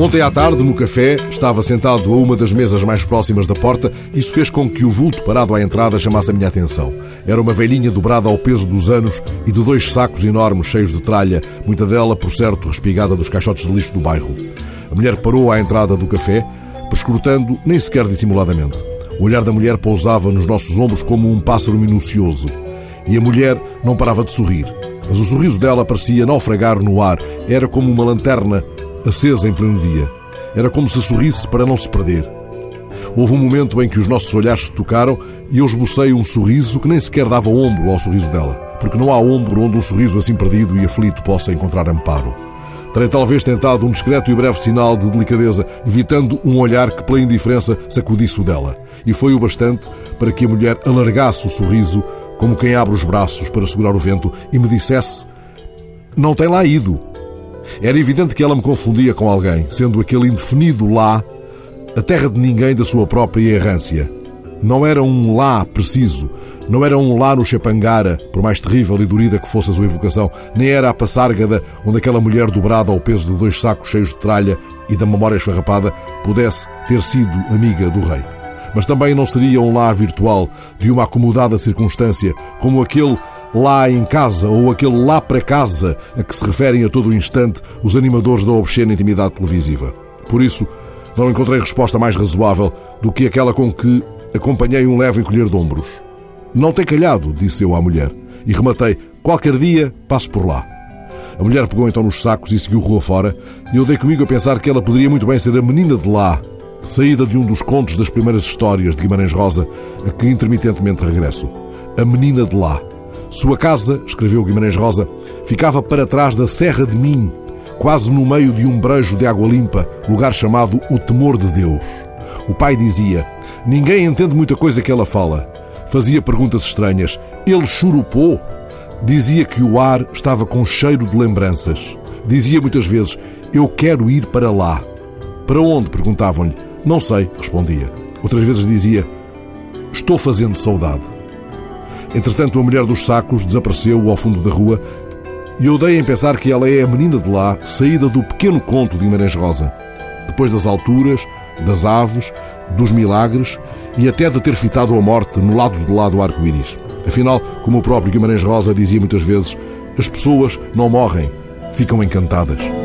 Ontem à tarde, no café, estava sentado a uma das mesas mais próximas da porta. Isso fez com que o vulto parado à entrada chamasse a minha atenção. Era uma velhinha dobrada ao peso dos anos e de dois sacos enormes cheios de tralha, muita dela, por certo, respigada dos caixotes de lixo do bairro. A mulher parou à entrada do café, prescrutando, nem sequer dissimuladamente. O olhar da mulher pousava nos nossos ombros como um pássaro minucioso. E a mulher não parava de sorrir. Mas o sorriso dela parecia naufragar no ar. Era como uma lanterna acesa em pleno dia. Era como se sorrisse para não se perder. Houve um momento em que os nossos olhares se tocaram e eu esbocei um sorriso que nem sequer dava ombro ao sorriso dela, porque não há ombro onde um sorriso assim perdido e aflito possa encontrar amparo. Terei talvez tentado um discreto e breve sinal de delicadeza, evitando um olhar que, pela indiferença, sacudisse o dela. E foi o bastante para que a mulher alargasse o sorriso, como quem abre os braços para segurar o vento, e me dissesse: Não tem lá ido. Era evidente que ela me confundia com alguém, sendo aquele indefinido lá a terra de ninguém da sua própria errância. Não era um lá preciso, não era um lá no Chapangara, por mais terrível e dorida que fosse a sua evocação, nem era a Passárgada, onde aquela mulher dobrada ao peso de dois sacos cheios de tralha e da memória esfarrapada pudesse ter sido amiga do rei. Mas também não seria um lá virtual de uma acomodada circunstância, como aquele lá em casa ou aquele lá para casa a que se referem a todo instante os animadores da obscena intimidade televisiva. Por isso, não encontrei resposta mais razoável do que aquela com que acompanhei um leve encolher de ombros. Não tem calhado, disse eu à mulher, e rematei: qualquer dia passo por lá. A mulher pegou então nos sacos e seguiu rua fora, e eu dei comigo a pensar que ela poderia muito bem ser a menina de lá, saída de um dos contos das primeiras histórias de Guimarães Rosa, a que intermitentemente regresso. A menina de lá. Sua casa, escreveu Guimarães Rosa, ficava para trás da Serra de Minho, quase no meio de um brejo de água limpa, lugar chamado o Temor de Deus. O pai dizia: Ninguém entende muita coisa que ela fala. Fazia perguntas estranhas. Ele churupou. Dizia que o ar estava com cheiro de lembranças. Dizia muitas vezes: Eu quero ir para lá. Para onde? perguntavam-lhe. Não sei, respondia. Outras vezes dizia: Estou fazendo saudade. Entretanto, a mulher dos sacos desapareceu ao fundo da rua e eu dei em pensar que ela é a menina de lá, saída do pequeno conto de Guimarães Rosa. Depois das alturas, das aves, dos milagres e até de ter fitado a morte no lado de lá do arco-íris. Afinal, como o próprio Guimarães Rosa dizia muitas vezes, as pessoas não morrem, ficam encantadas.